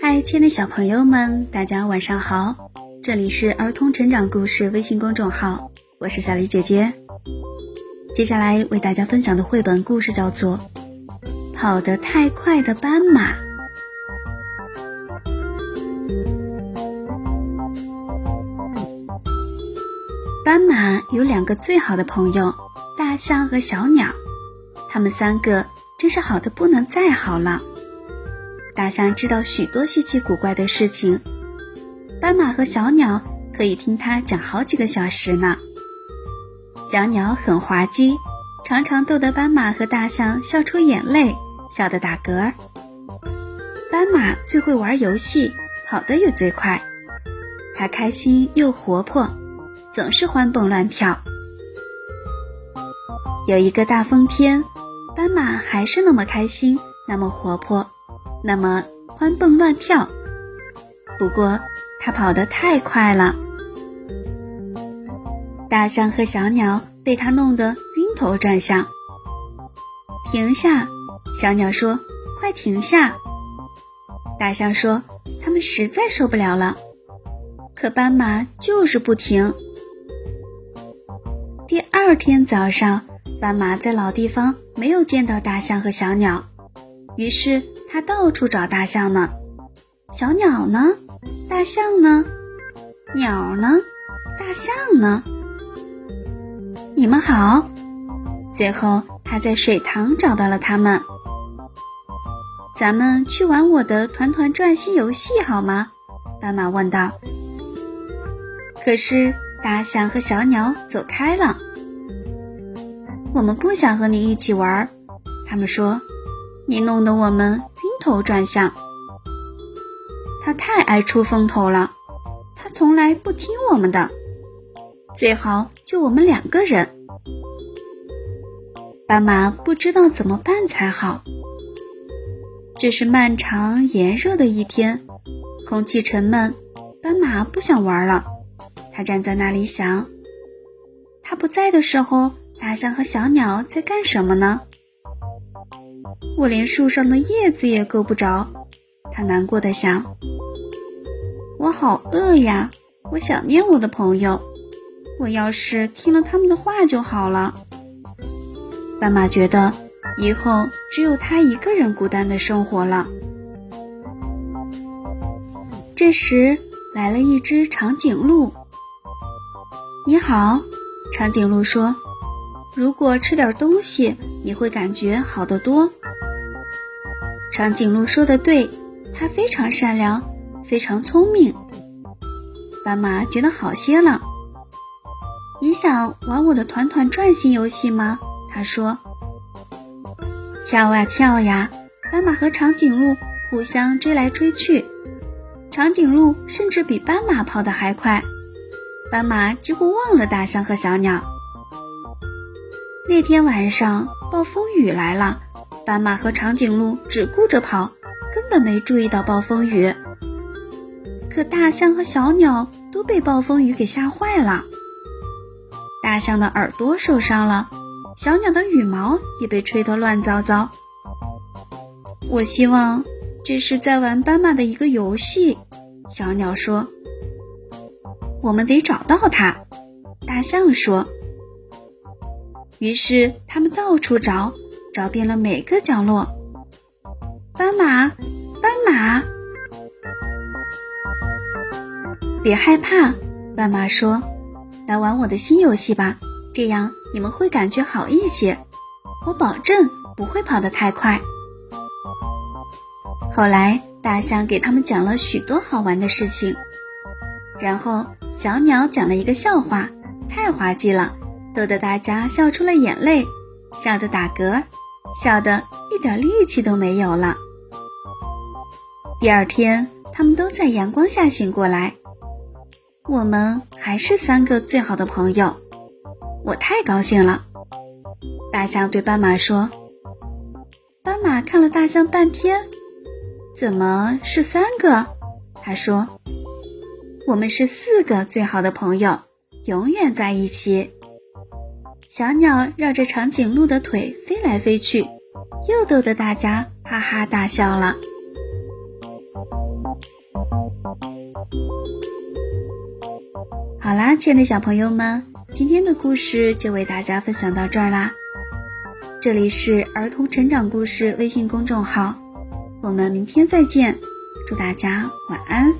嗨，亲爱的小朋友们，大家晚上好！这里是儿童成长故事微信公众号，我是小黎姐姐。接下来为大家分享的绘本故事叫做《跑得太快的斑马》。斑马有两个最好的朋友，大象和小鸟。他们三个真是好的不能再好了。大象知道许多稀奇古怪的事情，斑马和小鸟可以听它讲好几个小时呢。小鸟很滑稽，常常逗得斑马和大象笑出眼泪，笑得打嗝。斑马最会玩游戏，跑得也最快。它开心又活泼。总是欢蹦乱跳。有一个大风天，斑马还是那么开心，那么活泼，那么欢蹦乱跳。不过，它跑得太快了，大象和小鸟被它弄得晕头转向。停下！小鸟说：“快停下！”大象说：“他们实在受不了了。”可斑马就是不停。第二天早上，斑马在老地方没有见到大象和小鸟，于是它到处找大象呢。小鸟呢？大象呢？鸟呢？大象呢？你们好。最后，它在水塘找到了它们。咱们去玩我的团团转新游戏好吗？斑马问道。可是。大象和小鸟走开了。我们不想和你一起玩，他们说，你弄得我们晕头转向。他太爱出风头了，他从来不听我们的。最好就我们两个人。斑马不知道怎么办才好。这是漫长炎热的一天，空气沉闷，斑马不想玩了。他站在那里想，他不在的时候，大象和小鸟在干什么呢？我连树上的叶子也够不着。它难过的想，我好饿呀，我想念我的朋友。我要是听了他们的话就好了。斑马觉得以后只有它一个人孤单的生活了。这时来了一只长颈鹿。你好，长颈鹿说：“如果吃点东西，你会感觉好得多。”长颈鹿说的对，它非常善良，非常聪明。斑马觉得好些了。你想玩我的团团转新游戏吗？他说：“跳啊跳呀！”斑马和长颈鹿互相追来追去，长颈鹿甚至比斑马跑得还快。斑马几乎忘了大象和小鸟。那天晚上，暴风雨来了，斑马和长颈鹿只顾着跑，根本没注意到暴风雨。可大象和小鸟都被暴风雨给吓坏了。大象的耳朵受伤了，小鸟的羽毛也被吹得乱糟糟。我希望这是在玩斑马的一个游戏，小鸟说。我们得找到它，大象说。于是他们到处找，找遍了每个角落。斑马，斑马，别害怕，斑马说：“来玩我的新游戏吧，这样你们会感觉好一些。我保证不会跑得太快。”后来，大象给他们讲了许多好玩的事情。然后小鸟讲了一个笑话，太滑稽了，逗得大家笑出了眼泪，笑得打嗝，笑得一点力气都没有了。第二天，他们都在阳光下醒过来。我们还是三个最好的朋友，我太高兴了。大象对斑马说：“斑马看了大象半天，怎么是三个？”他说。我们是四个最好的朋友，永远在一起。小鸟绕着长颈鹿的腿飞来飞去，又逗得大家哈哈大笑了。好啦，亲爱的小朋友们，今天的故事就为大家分享到这儿啦。这里是儿童成长故事微信公众号，我们明天再见，祝大家晚安。